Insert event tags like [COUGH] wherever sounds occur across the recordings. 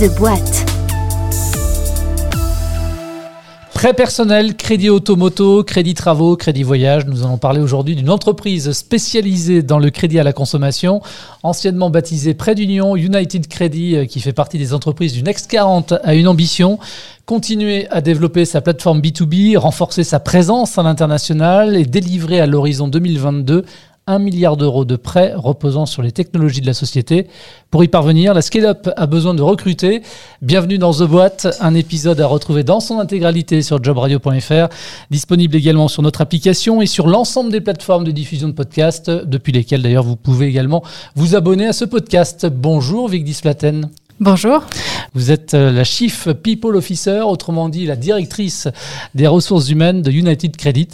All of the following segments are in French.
The Boîte. Prêt personnel, crédit automoto, crédit travaux, crédit voyage. Nous allons parler aujourd'hui d'une entreprise spécialisée dans le crédit à la consommation, anciennement baptisée Prêt d'Union, United Credit, euh, qui fait partie des entreprises du Next 40, a une ambition continuer à développer sa plateforme B2B, renforcer sa présence à l'international et délivrer à l'horizon 2022 1 milliard d'euros de prêts reposant sur les technologies de la société. Pour y parvenir, la Scale-Up a besoin de recruter. Bienvenue dans The Boîte, un épisode à retrouver dans son intégralité sur jobradio.fr, disponible également sur notre application et sur l'ensemble des plateformes de diffusion de podcasts, depuis lesquelles d'ailleurs vous pouvez également vous abonner à ce podcast. Bonjour Vigdis Platen. Bonjour. Vous êtes euh, la Chief People Officer, autrement dit la directrice des ressources humaines de United Credit.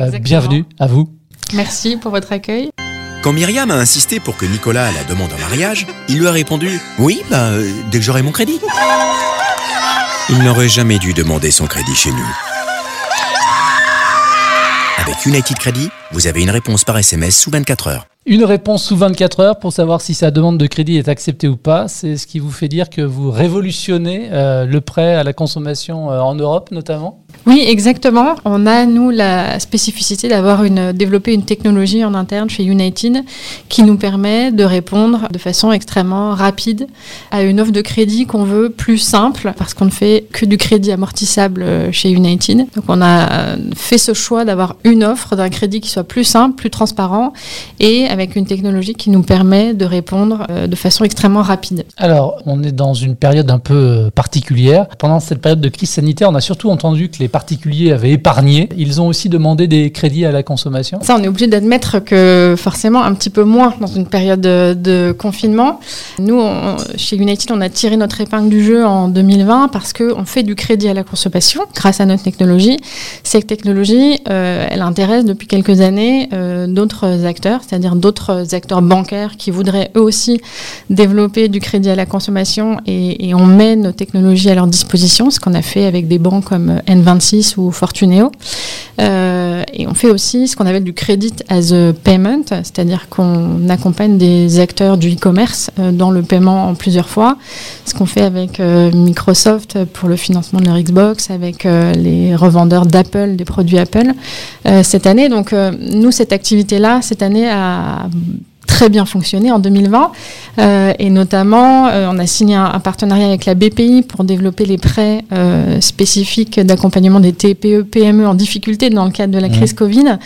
Euh, bienvenue à vous. Merci pour votre accueil. Quand Myriam a insisté pour que Nicolas la demande en mariage, il lui a répondu Oui, bah, euh, dès que j'aurai mon crédit. Il n'aurait jamais dû demander son crédit chez nous. Avec United Credit, vous avez une réponse par SMS sous 24 heures. Une réponse sous 24 heures pour savoir si sa demande de crédit est acceptée ou pas. C'est ce qui vous fait dire que vous révolutionnez euh, le prêt à la consommation euh, en Europe notamment Oui, exactement. On a, nous, la spécificité d'avoir une, développé une technologie en interne chez United qui nous permet de répondre de façon extrêmement rapide à une offre de crédit qu'on veut plus simple parce qu'on ne fait que du crédit amortissable euh, chez United. Donc, on a fait ce choix d'avoir une offre d'un crédit qui soit plus simple, plus transparent et avec une technologie qui nous permet de répondre euh, de façon extrêmement rapide. Alors, on est dans une période un peu euh, particulière. Pendant cette période de crise sanitaire, on a surtout entendu que les particuliers avaient épargné. Ils ont aussi demandé des crédits à la consommation. Ça, on est obligé d'admettre que forcément un petit peu moins dans une période de, de confinement. Nous, on- chez United, on a tiré notre épingle du jeu en 2020 parce qu'on fait du crédit à la consommation grâce à notre technologie. Cette technologie, euh, elle intéresse depuis quelques années euh, d'autres acteurs, c'est-à-dire d'autres acteurs bancaires qui voudraient eux aussi développer du crédit à la consommation et, on met nos technologies à leur disposition, ce qu'on a fait avec des banques comme N26 ou Fortuneo. Euh, et on fait aussi ce qu'on appelle du credit as a payment, c'est-à-dire qu'on accompagne des acteurs du e-commerce euh, dans le paiement en plusieurs fois. Ce qu'on fait avec euh, Microsoft pour le financement de leur Xbox, avec euh, les revendeurs d'Apple, des produits Apple cette année. Donc nous, cette activité-là, cette année a très bien fonctionné en 2020 Euh, et notamment euh, on a signé un, un partenariat avec la BPI pour développer les prêts euh, spécifiques d'accompagnement des TPE PME en difficulté dans le cadre de la crise Covid.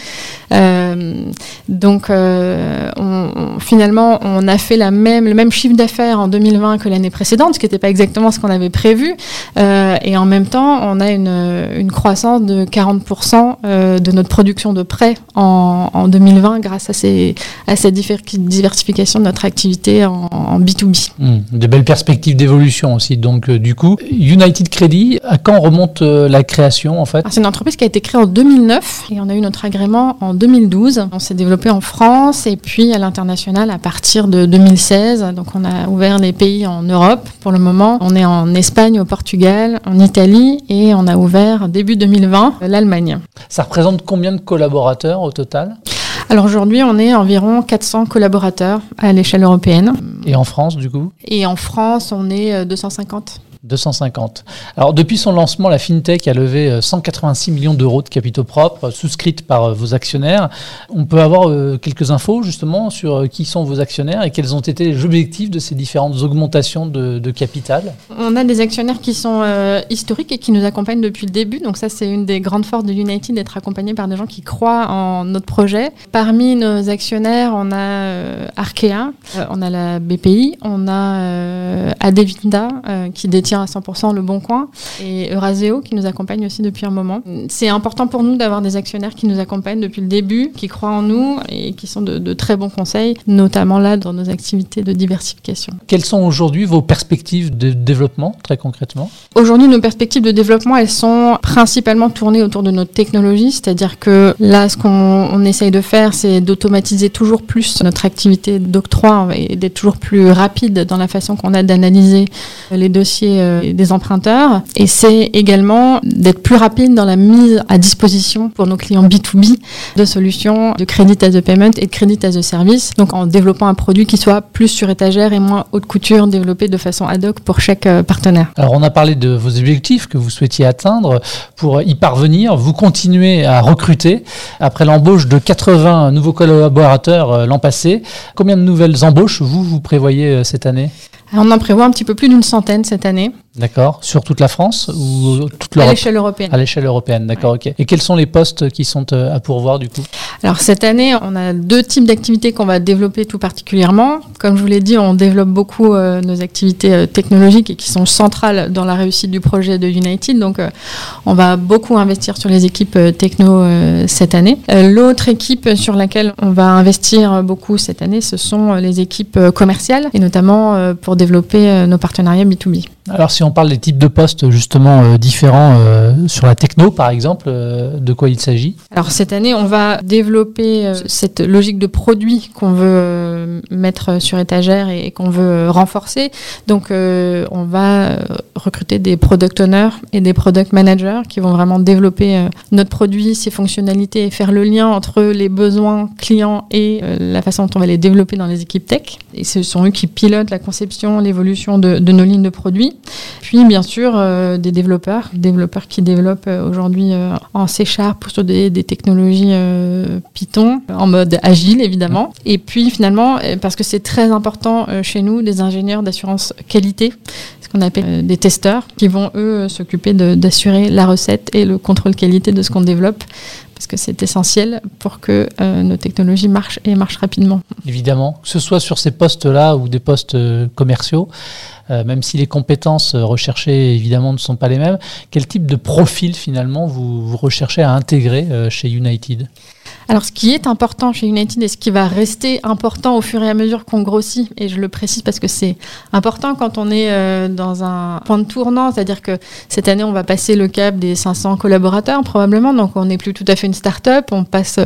Donc on- on- finalement on a fait la même, le même chiffre d'affaires en 2020 que l'année précédente, ce qui n'était pas exactement ce qu'on avait prévu. Et en même temps on a une, une croissance de 40% euh, de notre production de prêts en, en 2020 grâce à, ces, à cette diffé- diversification de notre activité en, en B2B. Hmm, de belles perspectives d'évolution aussi. Donc, euh, du coup, United Credit, à quand remonte euh, la création en fait? C'est une entreprise qui a été créée en 2009 et on a eu notre agrément en 2012. On s'est développé en France et puis à l'international à partir de 2016. Donc on a ouvert les pays en Europe pour le moment. On est en Espagne, au Portugal, en Italie et on a ouvert début 2020 l'Allemagne. Ça représente combien de collaborateurs au total? Alors aujourd'hui on est environ 400 collaborateurs à l'échelle européenne Et en France, du coup? Et en France on est euh, 250. 250. Alors, depuis son lancement, la FinTech a levé euh, 186 millions d'euros de capitaux propres, euh, souscrites par euh, vos actionnaires. On peut avoir euh, quelques infos, justement, sur euh, qui sont vos actionnaires et quels ont été les objectifs de ces différentes augmentations de, capital? On a des actionnaires qui sont euh, historiques et qui nous accompagnent depuis le début. Donc ça, c'est une des grandes forces de United d'être accompagné par des gens qui croient en notre projet. Parmi nos actionnaires, on a euh, Arkea, euh, on a la BPI, on a euh, Adevinta euh, qui détient à 100% le Bon Coin et Euraseo qui nous accompagne aussi depuis un moment. C'est important pour nous d'avoir des actionnaires qui nous accompagnent depuis le début, qui croient en nous et qui sont de, de très bons conseils, notamment là dans nos activités de diversification. Quelles sont aujourd'hui vos perspectives de développement, très concrètement? Aujourd'hui, nos perspectives de développement, elles sont principalement tournées autour de notre technologie, c'est-à-dire que là, ce qu'on on essaye de faire, c'est d'automatiser toujours plus notre activité d'octroi et d'être toujours plus rapide dans la façon qu'on a d'analyser les dossiers des emprunteurs. Et c'est également d'être plus rapide dans la mise à disposition pour nos clients B2B de solutions de crédit as a payment et de crédit as a service. Donc en développant un produit qui soit plus sur étagère et moins haute couture, développé de façon ad hoc pour chaque euh, partenaire. Alors on a parlé de vos objectifs que vous souhaitiez atteindre. Pour y parvenir, vous continuez à recruter. Après l'embauche de 80 nouveaux collaborateurs euh, l'an passé, combien de nouvelles embauches vous, vous prévoyez cette année? On en prévoit un petit peu plus d'une centaine cette année. D'accord. Sur toute la France ou toute l'Europe À l'échelle européenne. À l'échelle européenne, d'accord, ok. Et quels sont les postes qui sont euh, à pourvoir du coup? Alors cette année, on a deux types d'activités qu'on va développer tout particulièrement. Comme je vous l'ai dit, on développe beaucoup euh, nos activités euh, technologiques et qui sont centrales dans la réussite du projet de United. Donc on va beaucoup investir sur les équipes techno cette année. L'autre équipe sur laquelle on va investir beaucoup cette année, ce sont les équipes commerciales et notamment pour développer nos partenariats B2B. Alors si on parle des types de postes justement euh, différents euh, sur la techno par exemple, euh, de quoi il s'agit? Alors cette année on va développer cette logique de produit qu'on veut mettre sur étagère et, qu'on veut renforcer. Donc on va recruter des product owners et des product managers qui vont vraiment développer notre produit, ses fonctionnalités et faire le lien entre les besoins clients et la façon dont on va les développer dans les équipes tech. Et ce sont eux qui pilotent la conception, l'évolution de, de nos lignes de produits. Puis bien sûr euh, des développeurs, développeurs qui développent euh, aujourd'hui euh, en C Sharp sur des, des technologies Python en mode agile évidemment. Et puis finalement, parce que c'est très important chez nous, des ingénieurs d'assurance qualité, ce qu'on appelle des testeurs, qui vont eux s'occuper d'assurer la recette et le contrôle qualité de ce qu'on développe parce que c'est essentiel pour que nos technologies marchent et marchent rapidement. Évidemment, que ce soit sur ces postes-là ou des postes commerciaux, euh, même si les compétences euh, recherchées évidemment ne sont pas les mêmes. Quel type de profil finalement vous, recherchez à intégrer euh, chez United? Alors, ce qui est important chez United et ce qui va rester important au fur et à mesure qu'on grossit, et je le précise parce que c'est important quand on est euh, dans un point de tournant, c'est-à-dire que cette année, on va passer le cap des 500 collaborateurs probablement, donc on n'est plus tout à fait une start-up, on passe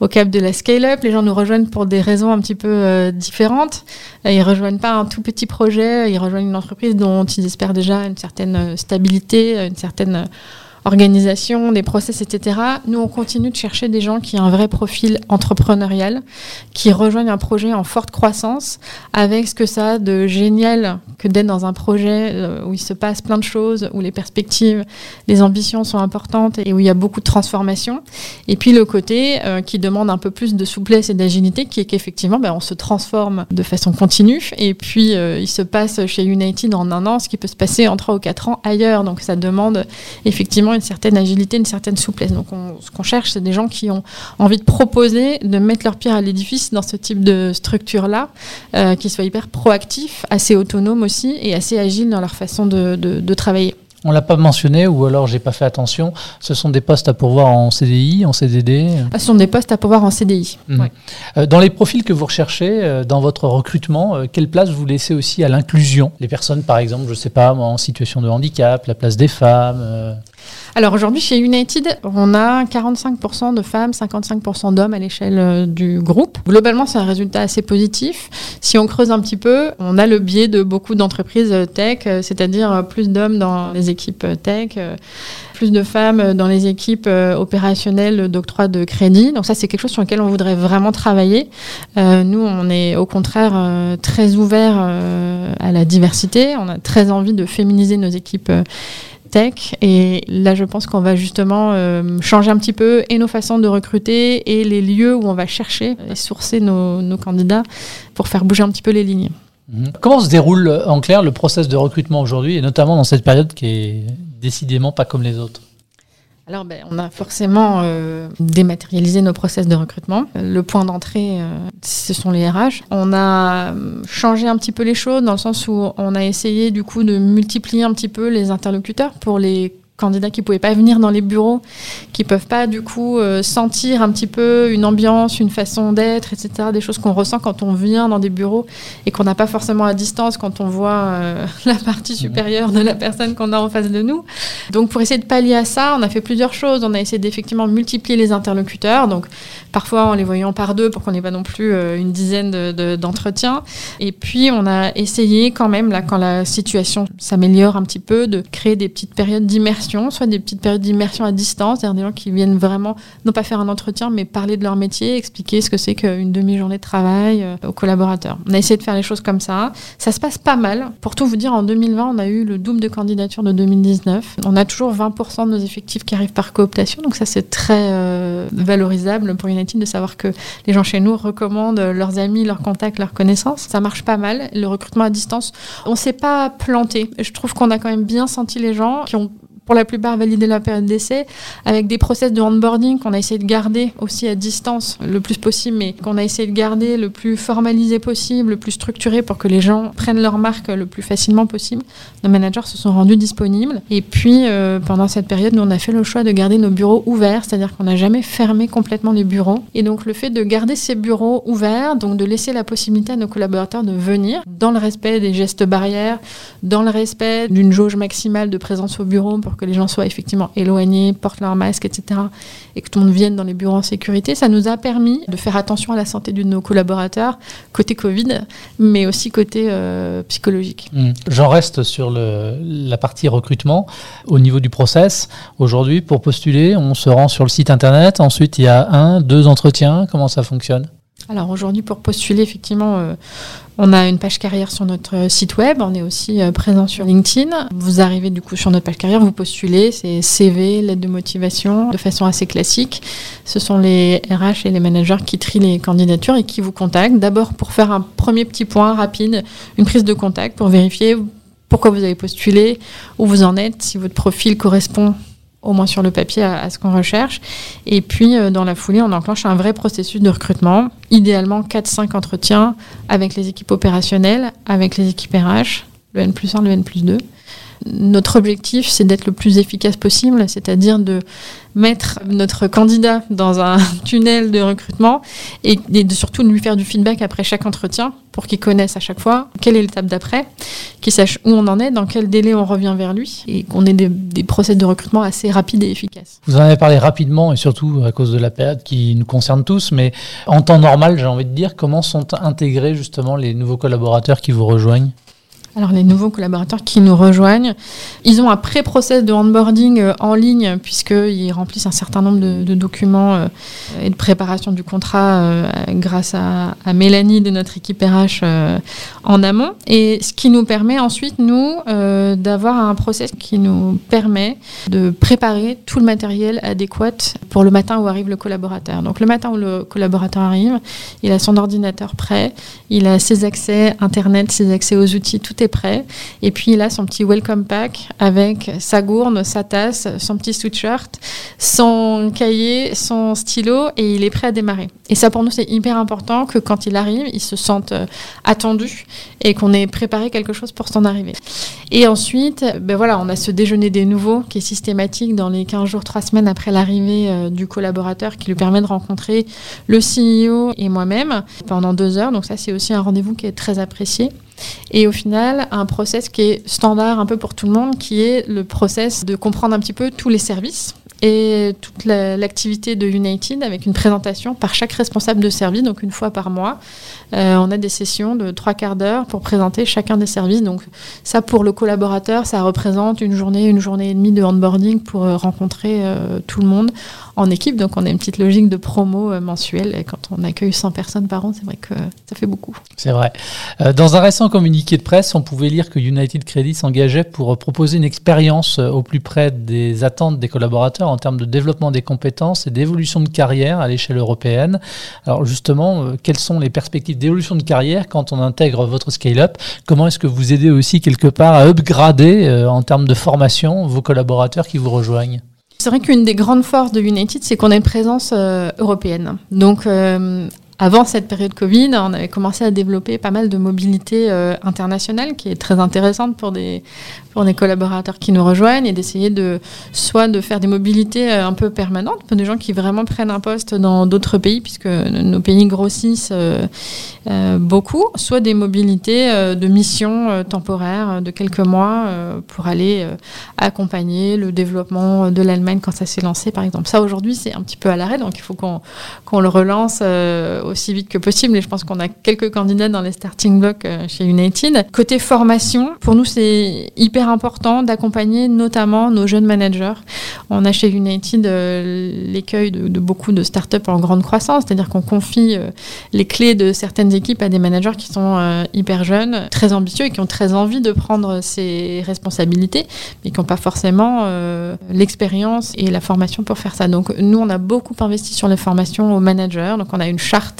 au cap de la scale-up, les gens nous rejoignent pour des raisons un petit peu euh, différentes. Ils rejoignent pas un tout petit projet, ils rejoignent une entreprise dont ils espèrent déjà une certaine euh, stabilité, une certaine organisation, des process, etc. Nous, on continue de chercher des gens qui ont un vrai profil entrepreneurial, qui rejoignent un projet en forte croissance, avec ce que ça a de génial que d'être dans un projet euh, où il se passe plein de choses, où les perspectives, les ambitions sont importantes et où il y a beaucoup de transformation. Et puis le côté euh, qui demande un peu plus de souplesse et d'agilité, qui est qu'effectivement, ben, on se transforme de façon continue. Et puis, euh, il se passe chez United en un an ce qui peut se passer en trois ou quatre ans ailleurs. Donc, ça demande effectivement une certaine agilité, une certaine souplesse. Donc ce qu'on cherche, c'est des gens qui ont envie de proposer, de mettre leur pierre à l'édifice dans ce type de structure-là, euh, qui soient hyper proactifs, assez autonomes aussi et assez agiles dans leur façon de travailler. On l'a pas mentionné ou alors j'ai pas fait attention. Ce sont des postes à pourvoir en CDI, en CDD ah, Ce sont des postes à pourvoir en CDI. Mmh. Euh, dans les profils que vous recherchez, euh, dans votre recrutement, quelle place vous laissez aussi à l'inclusion? Les personnes, par exemple, je sais pas, en situation de handicap, la place des femmes alors aujourd'hui, chez United, on a 45% de femmes, 55% d'hommes à l'échelle euh, du groupe. Globalement, c'est un résultat assez positif. Si on creuse un petit peu, on a le biais de beaucoup d'entreprises euh, tech, euh, c'est-à-dire plus d'hommes dans les équipes tech plus de femmes dans les équipes opérationnelles d'octroi de crédit. Donc ça, c'est quelque chose sur lequel on voudrait vraiment travailler. nous, on est au contraire très ouvert à la diversité. On a très envie de féminiser nos équipes et là, je pense qu'on va justement euh, changer un petit peu et nos façons de recruter et les lieux où on va chercher et sourcer nos, nos candidats pour faire bouger un petit peu les lignes. Mhm. Comment se déroule en clair le process de recrutement aujourd'hui et notamment dans cette période qui est décidément pas comme les autres? Alors, ben, on a forcément euh, dématérialisé nos process de recrutement. Le point d'entrée, euh, ce sont les RH. On a euh, changé un petit peu les choses dans le sens où on a essayé du coup de multiplier un petit peu les interlocuteurs pour les candidats qui pouvaient pas venir dans les bureaux, qui peuvent pas du coup euh, sentir un petit peu une ambiance, une façon d'être, etc. Des choses qu'on ressent quand on vient dans des bureaux et qu'on n'a pas forcément à distance quand on voit euh, [LAUGHS] la partie supérieure de la personne qu'on a en face de nous. Donc pour essayer de pallier à ça, on a fait plusieurs choses. On a essayé d'effectivement multiplier les interlocuteurs, donc parfois en les voyant par deux pour qu'on n'ait pas non plus euh, une dizaine d'entretiens. et puis on a essayé quand même, là, quand la situation s'améliore un petit peu, de créer des petites périodes soit des petites périodes d'immersion à distance, c'est-à-dire des gens qui viennent vraiment, non pas faire un entretien, mais parler de leur métier, expliquer ce que c'est qu'une demi-journée de travail euh, aux collaborateurs. On a essayé de faire les choses comme ça. Ça se passe pas mal. Pour tout vous dire, en 2020, on a eu le double de candidatures de 2019. On a toujours 20% de nos effectifs qui arrivent par cooptation, donc ça c'est très euh, valorisable pour United de savoir que les gens chez nous recommandent leurs amis, leurs contacts, leurs connaissances. Ça marche pas mal. Le recrutement à distance, on s'est pas planté. Je trouve qu'on a quand même bien senti les gens qui ont pour la plupart validé la période d'essai, avec des process de onboarding qu'on a essayé de garder aussi à distance le plus possible, mais qu'on a essayé de garder le plus formalisé possible, le plus structuré pour que les gens prennent leur marque le plus facilement possible. Nos managers se sont rendus disponibles. Et puis, euh, pendant cette période, nous, on a fait le choix de garder nos bureaux ouverts, c'est-à-dire qu'on n'a jamais fermé complètement les bureaux. Et donc, le fait de garder ces bureaux ouverts, donc de laisser la possibilité à nos collaborateurs de venir dans le respect des gestes barrières, dans le respect d'une jauge maximale de présence au bureau pour que les gens soient effectivement éloignés, portent leur masque, etc., et que tout le monde vienne dans les bureaux en sécurité, ça nous a permis de faire attention à la santé de nos collaborateurs, côté Covid, mais aussi côté euh, psychologique. Mmh. J'en reste sur la partie recrutement. Au niveau du process, aujourd'hui, pour postuler, on se rend sur le site internet, ensuite il y a un, deux entretiens, comment ça fonctionne? Alors aujourd'hui, pour postuler, effectivement, euh, on a une page carrière sur notre site web. On est aussi euh, présent sur LinkedIn. Vous arrivez du coup sur notre page carrière, vous postulez, c'est CV, lettre de motivation, de façon assez classique. Ce sont les RH et les managers qui trient les candidatures et qui vous contactent. D'abord pour faire un premier petit point rapide, une prise de contact pour vérifier pourquoi vous avez postulé, où vous en êtes, si votre profil correspond au moins sur le papier, à, ce qu'on recherche. Et puis, euh, dans la foulée, on enclenche un vrai processus de recrutement, idéalement 4-5 entretiens avec les équipes opérationnelles, avec les équipes RH, le N plus 1, le N plus 2. Notre objectif, c'est d'être le plus efficace possible, c'est-à-dire de mettre notre candidat dans un [LAUGHS] tunnel de recrutement et, de surtout lui faire du feedback après chaque entretien pour qu'il connaisse à chaque fois quelle est l'étape d'après, qu'il sache où on en est, dans quel délai on revient vers lui et qu'on ait des, des procès de recrutement assez rapides et efficaces. Vous en avez parlé rapidement et surtout à cause de la période qui nous concerne tous, mais en temps normal, j'ai envie de dire, comment sont intégrés justement les nouveaux collaborateurs qui vous rejoignent? Alors les nouveaux collaborateurs qui nous rejoignent, ils ont un pré-process de onboarding euh, en ligne puisqu'ils remplissent un certain nombre de, documents euh, et de préparation du contrat euh, grâce à, Mélanie de notre équipe RH en amont. Et ce qui nous permet ensuite, nous, d'avoir un process qui nous permet de préparer tout le matériel adéquat pour le matin où arrive le collaborateur. Donc le matin où le collaborateur arrive, il a son ordinateur prêt, il a ses accès Internet, ses accès aux outils, tout est prêt. Et puis il a son petit welcome pack avec sa gourde, sa tasse, son petit sweatshirt, son cahier, son stylo et il est prêt à démarrer. Et ça pour nous c'est hyper important que quand il arrive, il se sente euh, attendu et qu'on ait préparé quelque chose pour son arrivée. Et ensuite, ben voilà, on a ce déjeuner des nouveaux qui est systématique dans les 15 jours, 3 semaines après l'arrivée euh, du collaborateur qui lui permet de rencontrer le CEO et moi-même pendant deux heures. Donc ça c'est aussi un rendez-vous qui est très apprécié. Et au final, un process qui est standard un peu pour tout le monde, qui est le process de comprendre un petit peu tous les services et toute l'activité de United avec une présentation par chaque responsable de service, donc une fois par mois. Euh, on a des sessions de trois quarts d'heure pour présenter chacun des services. Donc ça, pour le collaborateur, ça représente une journée, une journée et demie de onboarding pour euh, rencontrer euh, tout le monde en équipe. Donc on a une petite logique de promo mensuelle. Et quand on accueille 100 personnes par an, c'est vrai que ça fait beaucoup. C'est vrai. dans un récent communiqué de presse, on pouvait lire que United Credit s'engageait pour proposer une expérience au plus près des attentes des collaborateurs en termes de développement des compétences et d'évolution de carrière à l'échelle européenne. Alors justement, quelles sont les perspectives d'évolution de carrière quand on intègre votre scale-up? Comment est-ce que vous aidez aussi quelque part à upgrader euh, en termes de formation vos collaborateurs qui vous rejoignent? C'est vrai qu'une des grandes forces de United, c'est qu'on a une présence euh, européenne. Donc, euh, avant cette période Covid, on avait commencé à développer pas mal de mobilité euh, internationale qui est très intéressante pour des, pour des collaborateurs qui nous rejoignent et d'essayer de soit de faire des mobilités euh, un peu permanentes pour des gens qui vraiment prennent un poste dans d'autres pays puisque nos pays grossissent euh, beaucoup, soit des mobilités de missions temporaires de quelques mois pour aller accompagner le développement de l'Allemagne quand ça s'est lancé par exemple. Ça aujourd'hui c'est un petit peu à l'arrêt donc il faut qu'on qu'on le relance aussi vite que possible. Et je pense qu'on a quelques candidats dans les starting blocks euh, chez United. Côté formation, pour nous, c'est hyper important d'accompagner notamment nos jeunes managers. On a chez United euh, l'écueil de, beaucoup de startups en grande croissance, c'est-à-dire qu'on confie euh, les clés de certaines équipes à des managers qui sont hyper jeunes, très ambitieux et qui ont très envie de prendre ces responsabilités, mais qui n'ont pas forcément l'expérience et la formation pour faire ça. Donc nous, on a beaucoup investi sur les formations aux managers. Donc on a une charte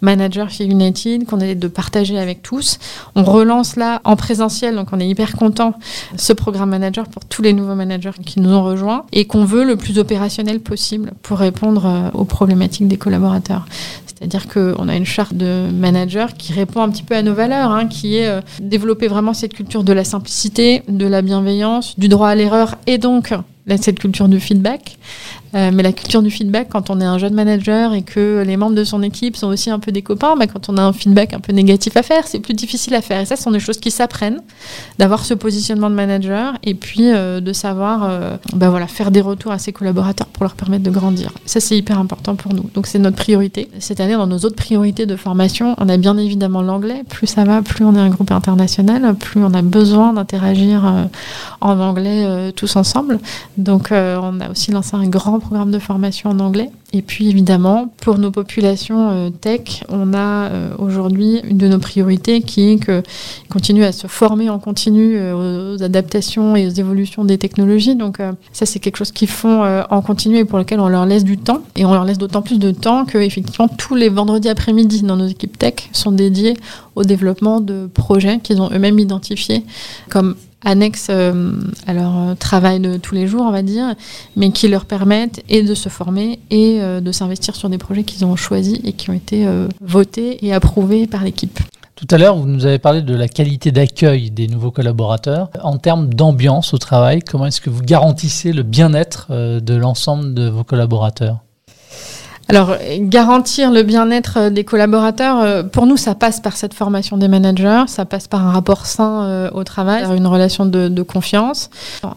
manager chez United qu'on est de partager avec tous. On relance là en présentiel, donc on est hyper content ce programme manager pour tous les nouveaux managers qui nous ont rejoints et qu'on veut le plus opérationnel possible pour répondre euh, aux problématiques des collaborateurs. C'est-à-dire qu'on a une charte de manager qui répond un petit peu à nos valeurs, hein, qui est euh, développer vraiment cette culture de la simplicité, de la bienveillance, du droit à l'erreur et donc cette culture du feedback. Euh, mais la culture du feedback, quand on est un jeune manager et que les membres de son équipe sont aussi un peu des copains, bah, quand on a un feedback un peu négatif à faire, c'est plus difficile à faire. Et ça, ce sont des choses qui s'apprennent, d'avoir ce positionnement de manager et puis euh, de savoir euh, bah, voilà, faire des retours à ses collaborateurs pour leur permettre de grandir. Ça, c'est hyper important pour nous. Donc, c'est notre priorité. Cette année, dans nos autres priorités de formation, on a bien évidemment l'anglais. Plus ça va, plus on est un groupe international, plus on a besoin d'interagir en anglais tous ensemble. Donc, on a aussi lancé un grand programme de formation en anglais. Et puis évidemment, pour nos populations euh, tech, on a euh, aujourd'hui une de nos priorités qui est qu'ils continuent à se former en continu euh, aux adaptations et aux évolutions des technologies. Donc ça, c'est quelque chose qu'ils font en continu et pour lequel on leur laisse du temps. Et on leur laisse d'autant plus de temps que effectivement tous les vendredis après-midi dans nos équipes tech sont dédiés au développement de projets qu'ils ont eux-mêmes identifiés comme annexes euh, à leur euh, travail de tous les jours, on va dire, mais qui leur permettent et de se former et euh, de s'investir sur des projets qu'ils ont choisis et qui ont été votés et approuvés par l'équipe. Tout à l'heure, vous nous avez parlé de la qualité d'accueil des nouveaux collaborateurs. En termes d'ambiance au travail, comment est-ce que vous garantissez le bien-être de l'ensemble de vos collaborateurs? Alors, garantir le bien-être euh, des collaborateurs, euh, pour nous, ça passe par cette formation des managers, ça passe par un rapport sain euh, au travail, une relation de, confiance.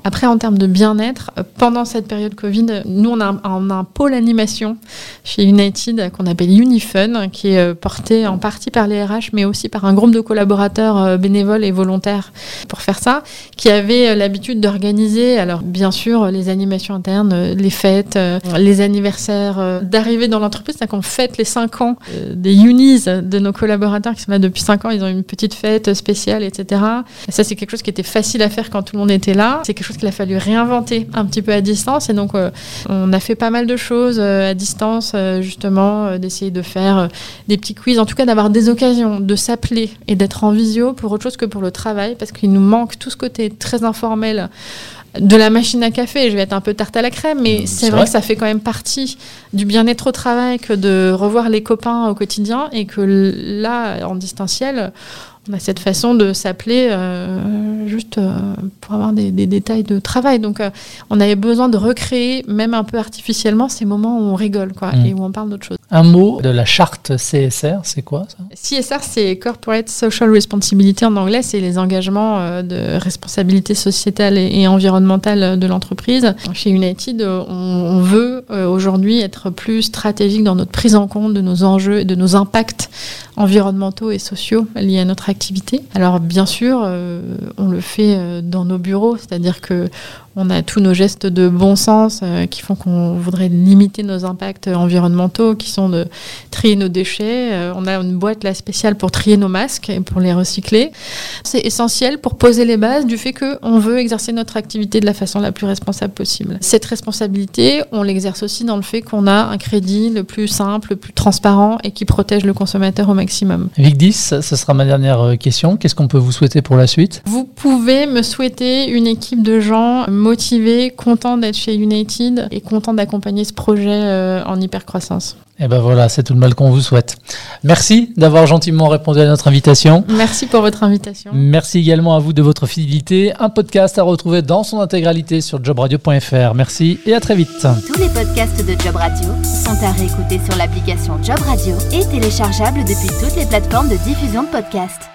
Après, en termes de bien-être, pendant cette période Covid, nous, on a, un, pôle animation chez United qu'on appelle Unifun, qui est porté en partie par les RH, mais aussi par un groupe de collaborateurs bénévoles et volontaires pour faire ça, qui avait l'habitude d'organiser, alors bien sûr, les animations internes, les fêtes, les anniversaires d'arrivée dans l'entreprise, c'est qu'on fête les 5 ans euh, des unis de nos collaborateurs qui sont là depuis 5 ans. Ils ont une petite fête spéciale, etc. ça, c'est quelque chose qui était facile à faire quand tout le monde était là. C'est quelque chose qu'il a fallu réinventer un petit peu à distance. Et donc, euh, on a fait pas mal de choses euh, à distance, justement, d'essayer de faire des petits quiz, en tout cas d'avoir des occasions de s'appeler et d'être en visio pour autre chose que pour le travail, parce qu'il nous manque tout ce côté très informel de la machine à café. Je vais être un peu tarte à la crème, mais c'est vrai, que ça fait quand même partie du bien-être au travail que de revoir les copains au quotidien et que là, en distanciel, on a cette façon de s'appeler euh, juste euh, pour avoir des, détails de travail. Donc, euh, on avait besoin de recréer, même un peu artificiellement, ces moments où on rigole quoi, mm. et où on parle d'autre chose. Un mot de la charte CSR, c'est quoi ça? CSR, c'est Corporate Social Responsibility en anglais, c'est les engagements de responsabilité sociétale et, environnementale de l'entreprise. Chez United, on, on veut aujourd'hui être plus stratégique dans notre prise en compte de nos enjeux et de nos impacts environnementaux et sociaux liés à notre activité. Alors bien sûr, euh, on le fait euh, dans nos bureaux, c'est-à-dire que on a tous nos gestes de bon sens euh, qui font qu'on voudrait limiter nos impacts environnementaux, qui sont de trier nos déchets. Euh, on a une boîte là spéciale pour trier nos masques et pour les recycler. C'est essentiel pour poser les bases du fait qu'on veut exercer notre activité de la façon la plus responsable possible. Cette responsabilité, on l'exerce aussi dans le fait qu'on a un crédit le plus simple, le plus transparent et qui protège le consommateur au maximum. Vic 10, ce sera ma dernière euh, question. Qu'est-ce qu'on peut vous souhaiter pour la suite? Vous pouvez me souhaiter une équipe de gens motivé, content d'être chez United et content d'accompagner ce projet euh, en hyper croissance. Et ben voilà, c'est tout le mal qu'on vous souhaite. Merci d'avoir gentiment répondu à notre invitation. Merci pour votre invitation. Merci également à vous de votre fidélité. Un podcast à retrouver dans son intégralité sur jobradio.fr. Merci et à très vite. Tous les podcasts de Job Radio sont à réécouter sur l'application Job Radio et téléchargeables depuis toutes les plateformes de diffusion de podcasts.